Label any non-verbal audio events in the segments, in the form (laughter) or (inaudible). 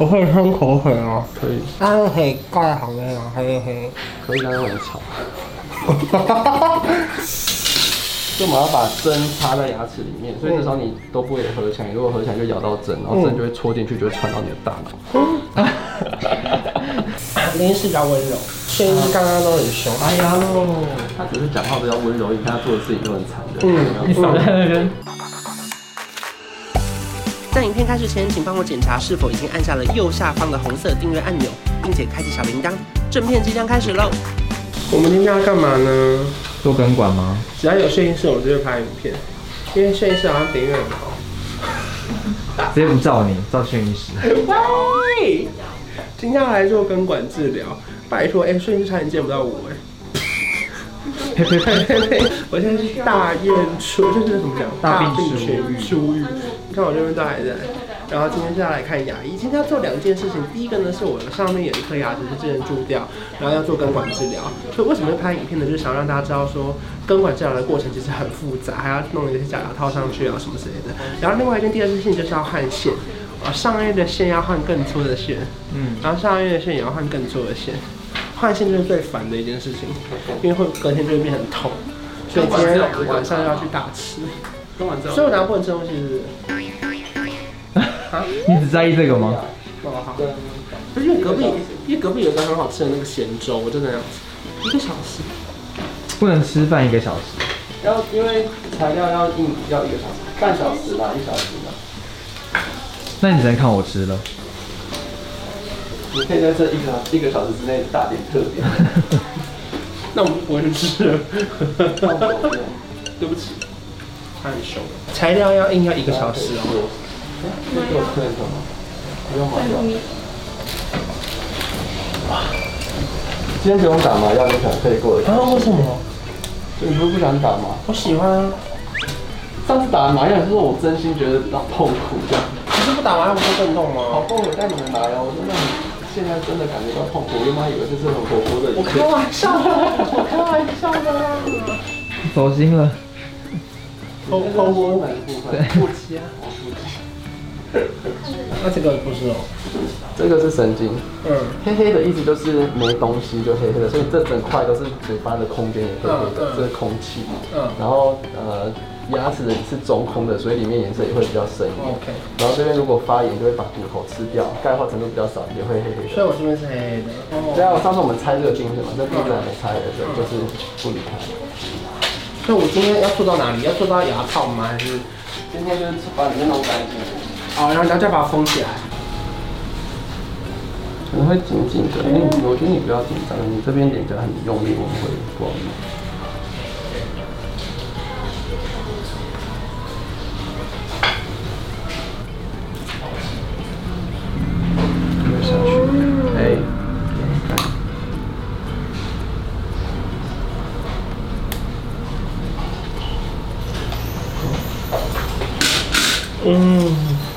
我可以吞口水哦，可以，那是可以盖好那种黑黑。可以，但是很吵。(laughs) 就我们要把针插在牙齿里面，所以那时候你都不会合起来，如果合起来就咬到针，然后针就会戳进去，就会传到你的大脑。(laughs) 林医师比较温柔，声音刚刚都很凶。哎呀喽，他只是讲话比较温柔，一看他做的事情都很残忍。嗯，你少在那边。在影片开始前，请帮我检查是否已经按下了右下方的红色订阅按钮，并且开启小铃铛。正片即将开始喽！我们今天要干嘛呢？做根管吗？只要有摄影师，我们就会拍影片。因为摄影师好像点阅很高。直接不照你，照摄影师。喂，今天要来做根管治疗，拜托，哎、欸，摄影师差点见不到我哎。呸呸呸呸呸！我现在是大验出，就是怎么讲？大病痊愈。你看我这边都还在。然后今天是要来看牙医，今天要做两件事情。第一个呢，是我的上面有一颗牙齿是之前蛀掉，然后要做根管治疗。所以为什么会拍影片呢？就是想让大家知道说，根管治疗的过程其实很复杂，还要弄一些假牙套上去啊什么之类的。然后另外一件第二件事情就是要换线，啊，上颚的线要换更粗的线，嗯，然后下顎的线也要换更粗的线。换线就是最烦的一件事情，因为会隔天就会变很痛，所以今天晚上要去大吃。所以我拿不能吃东西是不是？(laughs) 你只在意这个吗？哦好。不是因为隔壁，因为隔壁有个很好吃的那个咸粥，我就那样子。一个小时。不能吃饭一个小时。要因为材料要硬，要一个小时，半小时吧，一小时吧。那你只能看我吃了。你可以在这一个一个小时之内大点特点。(laughs) 那我们不会去吃了。(laughs) 对不起，太熟了。材料要硬要一个小时哦。这给我吃一口吗？不用麻药。哇！今天不用打麻药，你可能可以过得去。啊？为什么？你不是不想打吗？我喜欢。上次打麻药是说我真心觉得好痛苦这样。可是不打麻药不会更痛吗？好后悔带你们来哦，我真的现在真的感觉到痛苦，我原本以为这是很活泼的。我开玩笑的，我开玩笑的啦。走心了。偷偷摸摸的部分？腹肌啊，腹肌。那这个不是哦，这个是神经。嗯，黑黑的意思就是没东西就黑黑的，所以这整块都是嘴巴的空间也黑黑的，这是空气。嗯，然后呃。牙齿是中空的，所以里面颜色也会比较深一点。OK。然后这边如果发炎，就会把骨头吃掉，钙化程度比较少，也会黑黑的。所以我这边是黑黑的。哦。对啊，上次我们拆这个钉子嘛，这钉子还没拆的时候，就是不离开。所以我今天要做到哪里？要做到牙套吗？还是今天就是把里面弄干净。好，然后然后再把它封起来。可能会紧紧的，你我觉得你不要紧张，你这边脸颊很用力，我们会不好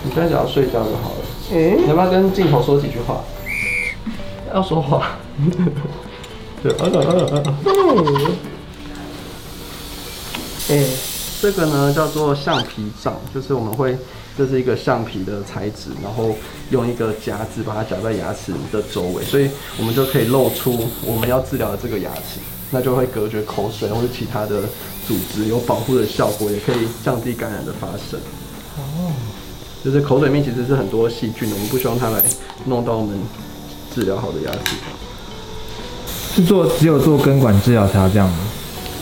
你现在只要睡觉就好了。嗯，你要不要跟镜头说几句话？要说话。(laughs) 对，嗯嗯嗯。哎，这个呢叫做橡皮杖，就是我们会，这是一个橡皮的材质，然后用一个夹子把它夹在牙齿的周围，所以我们就可以露出我们要治疗的这个牙齿，那就会隔绝口水或者其他的组织，有保护的效果，也可以降低感染的发生。哦，就是口水里面其实是很多细菌的，我们不希望它来弄到我们治疗好的牙齿。是做只有做根管治疗才要这样吗？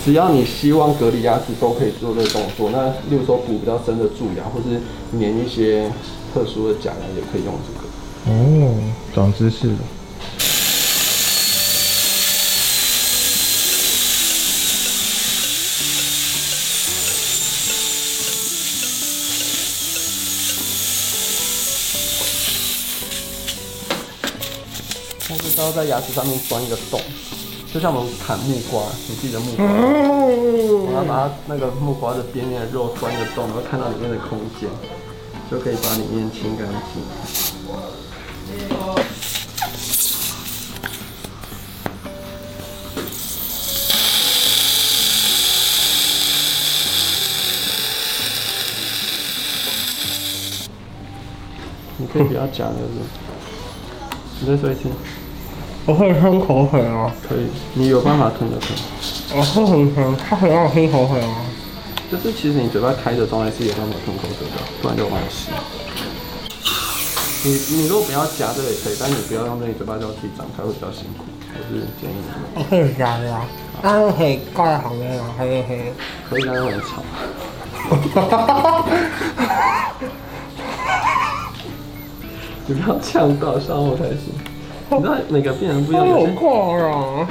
只要你希望隔离牙齿都可以做这个动作。那例如说补比较深的蛀牙，或是粘一些特殊的假牙，也可以用这个。哦，长知识了。但是都要在牙齿上面钻一个洞，就像我们砍木瓜，你记得木瓜？我要把它那个木瓜的边边的肉钻一个洞，然后看到里面的空间，就可以把里面清干净。你可以不要讲，就是。你再说一次。我会吞口水哦。可以，你有办法吞就吞。我会很吞，它很让我吞口水哦。就是其实你嘴巴开着状态是有办法吞口水的，不然就有关系。你你如果不要夹这个也可以，但你不要用这里嘴巴叫自己张开会比较辛苦，我是建议你。我可以夹的呀，但是可以挂在旁边啊，可以可以。可以，但是很吵。你不要呛到，伤我才行。你知道每个病人不一样。好挂啊！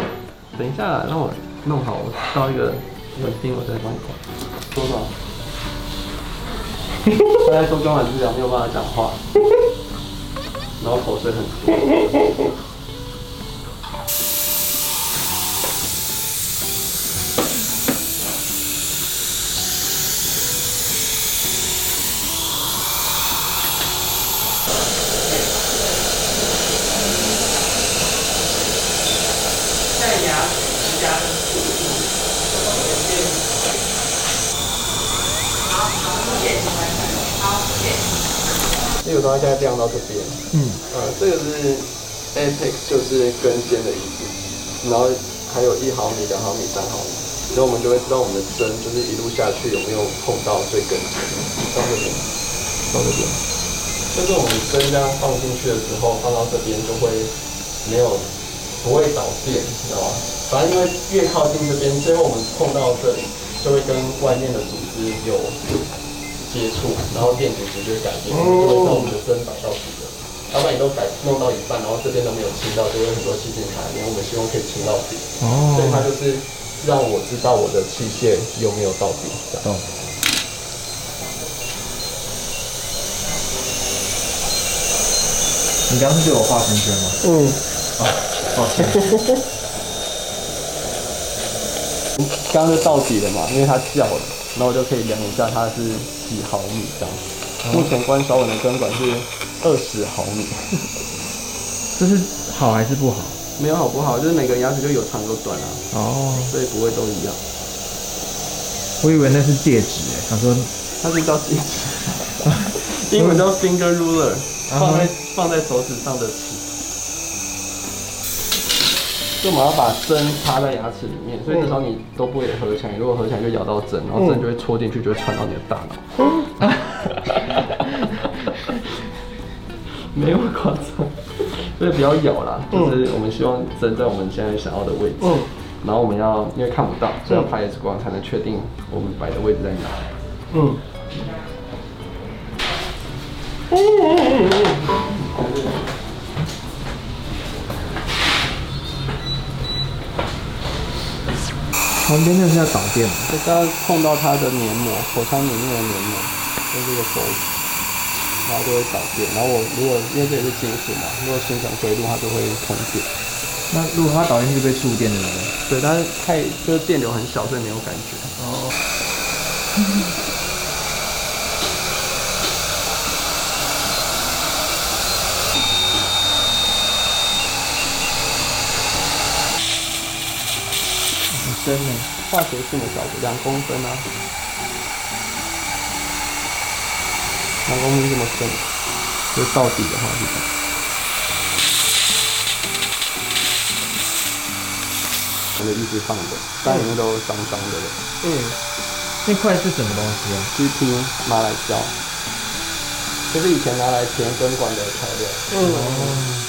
等一下，让我弄好，我到一个稳定，我再帮你挂。多少？他在做根管治疗没有办法讲话，然后口水很多。这个东西现在亮到这边，嗯，呃，这个是 Apex，就是根尖的意思，然后还有一毫米、两毫米、三毫米，然后我们就会知道我们的针就是一路下去有没有碰到最根尖，到这边，到这边，就是我们针这样放进去的时候，放到这边就会没有不会导电，你知道吗？反正因为越靠近这边，最后我们碰到这里就会跟外面的组织有。接触，然后电阻值就会改变，就会让我们的针摆到底了。要不然你都改弄到一半，然后这边都没有清到，就会很多细菌卡因为。我们希望可以清到底，哦，所以它就是让我知道我的器械有没有到底。哦。你刚刚是对我画圈圈吗？嗯。啊，抱歉。刚刚就到底了嘛，因为它叫了，然后我就可以量一下它是。几毫米这样，目前关韶文的根管是二十毫米，这是好还是不好？没有好不好，就是每个牙齿就有长有短啊。哦，所以不会都一样。我以为那是戒指诶，他说它是叫戒指，英文叫 finger ruler，放在放在手指上的尺。就我们要把针插在牙齿里面，所以那时候你都不会合起来。如果合起来就咬到针，然后针就会戳进去，就会穿到你的大脑。没有夸张，所以不要咬啦。就是我们希望针在我们现在想要的位置，然后我们要因为看不到，所以要拍 X 光才能确定我们摆的位置在哪。嗯。旁边那是要导电，就刚刚碰到它的黏膜，口腔里面的黏膜，就这个手指，然后就会导电。然后我如果因为这也是金属嘛，如果形成回路，它就会通电。那如果它导电是被触电的呢？对，但是太就是电流很小，所以没有感觉。哦。真的，化学性的小子两公分啊，两公分这么深，就到底的话是这样。我就一直放着，但里面都脏脏的了。嗯，那块是什么东西啊？GP 马来胶，就是以前拿来填根管的材料。嗯。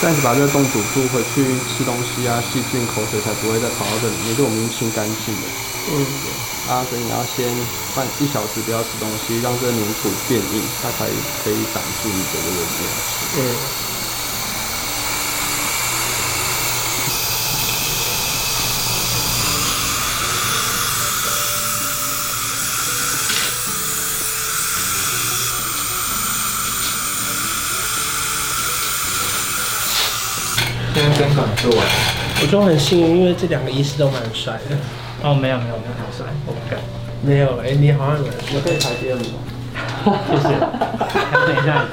这样子把这个洞堵住，回去吃东西啊，细菌、口水才不会再跑到这里面，就我们已经清干净了。嗯，对。啊，所以你要先半一小时不要吃东西，让这个粘土变硬，它才可以挡住你的这个牙齿。嗯。根管做完，我就很幸运，因为这两个医师都蛮帅的。哦，没有没有没有很帅，我不敢。没有，哎，你好像蛮帅。我可以排第二名。谢谢。等一下。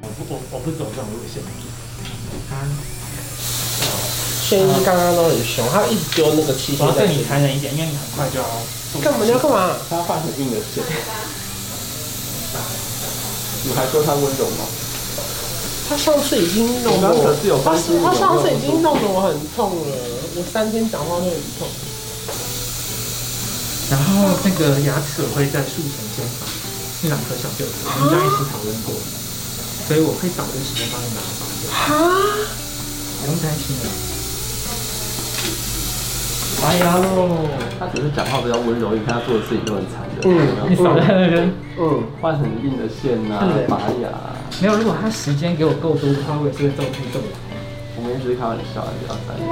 我不我我不走这种路线。他，轩医刚刚都很凶，他一直丢那个器械。我要对你残忍一点，因为你很快就要。干嘛？你要干嘛？他画很硬的线。你还说他温柔吗？他上次已经弄得我，他是他上次已经弄得我很痛了，我三天讲话都很痛。然后那个牙齿我会在术前先拔，那两颗小臼子，我们家一起讨论过，所以我会找个时间帮你拿拔掉。啊，不用担心了。拔牙喽！他只是讲话比较温柔，你看他做的事情都很残忍。嗯，你少在那边，嗯，换很硬的线啊，拔牙。没有，如果他时间给我够多的话，我也是会揍他揍的。我们只是开玩笑，不要担心。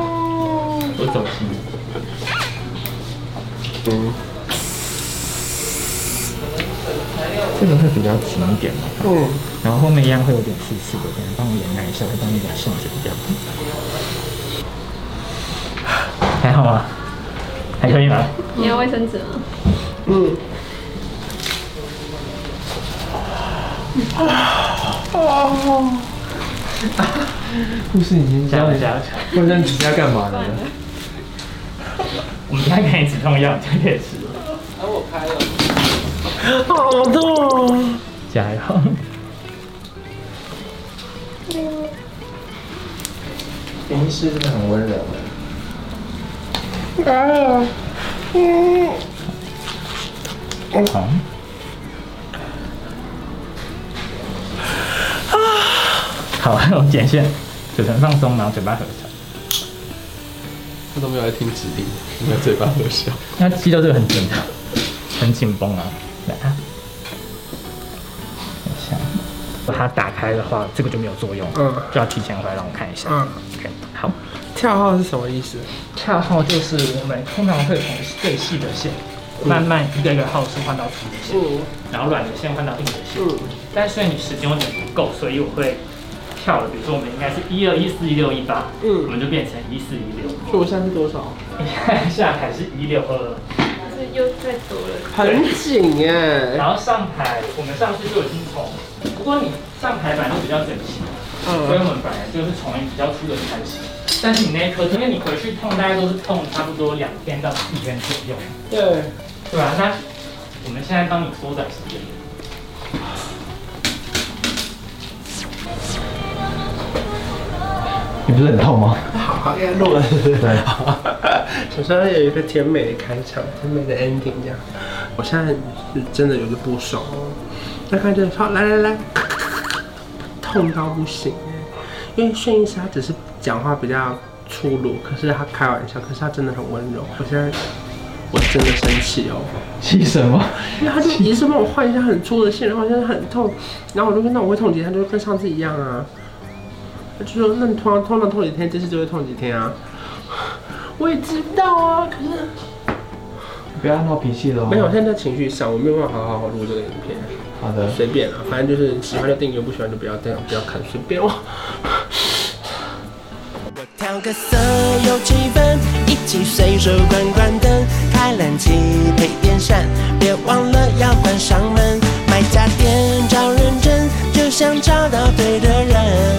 我走心。嗯，这个会比较紧一点嘛，嗯，然后后面一样会有点刺刺的，可能帮我掩盖一下，会帮你把线剪掉。(laughs) 还好吗？还可以吗？你要卫生纸吗？嗯。哦。护士你先教一下，卫生纸要干嘛呢？我们现在给你止痛药，就可以吃了。啊，我开了，好痛！加油！林医师真的很温柔。啊，嗯，好。好，我们剪线，嘴唇放松，然后嘴巴合上。他都没有在听指令，你的嘴巴合上。那肌肉这个很紧张，很紧绷啊。来啊，等一下，把它打开的话，这个就没有作用。嗯，就要提前回来让我看一下。嗯跳号是什么意思？跳号就是我们通常会从最细的线，慢慢一个一个号数换到粗的线，嗯、然后软的线换到硬的线。嗯，但是你时间有点不够，所以我会。跳了，比如说我们应该是一二一四一六一八，嗯，我们就变成一四一六。所以我现在是多少？你 (laughs) 看下台是一六二又再多了，很紧耶。然后上台，我们上次就已经从，不过你上台版就比较整齐，嗯，所以我们本来就是从一比较粗的开始。但是你那一颗，因为你回去痛，大概都是痛差不多两天到四天左右。对，对吧？那我们现在帮你缩短时间。你不是很痛吗？好好，应该录了。对，首先有一个甜美的开场，甜美的 ending 这样。我现在是真的有点不爽哦。那看这好，来来来，痛到不行。因为顺医师他只是讲话比较粗鲁，可是他开玩笑，可是他真的很温柔。我现在我真的生气哦。气什么？因为他就一直帮我换一下很粗的线，然后现在很痛，然后我就说那我会痛几天，他就跟上次一样啊。他就说：“那你通常通常痛几天，这次就会痛几天啊？” (laughs) 我也知道啊，可是不要闹脾气了。没有，我现在在情绪上，我没有办法好好好录这个影片。好的，随便啊，反正就是喜欢就订阅，不喜欢就不要这样，不要看，随便我。调个色有气氛，一起随手关关灯，开冷气配电扇，别忘了要关上门。买家电找认真，就像找到对的人。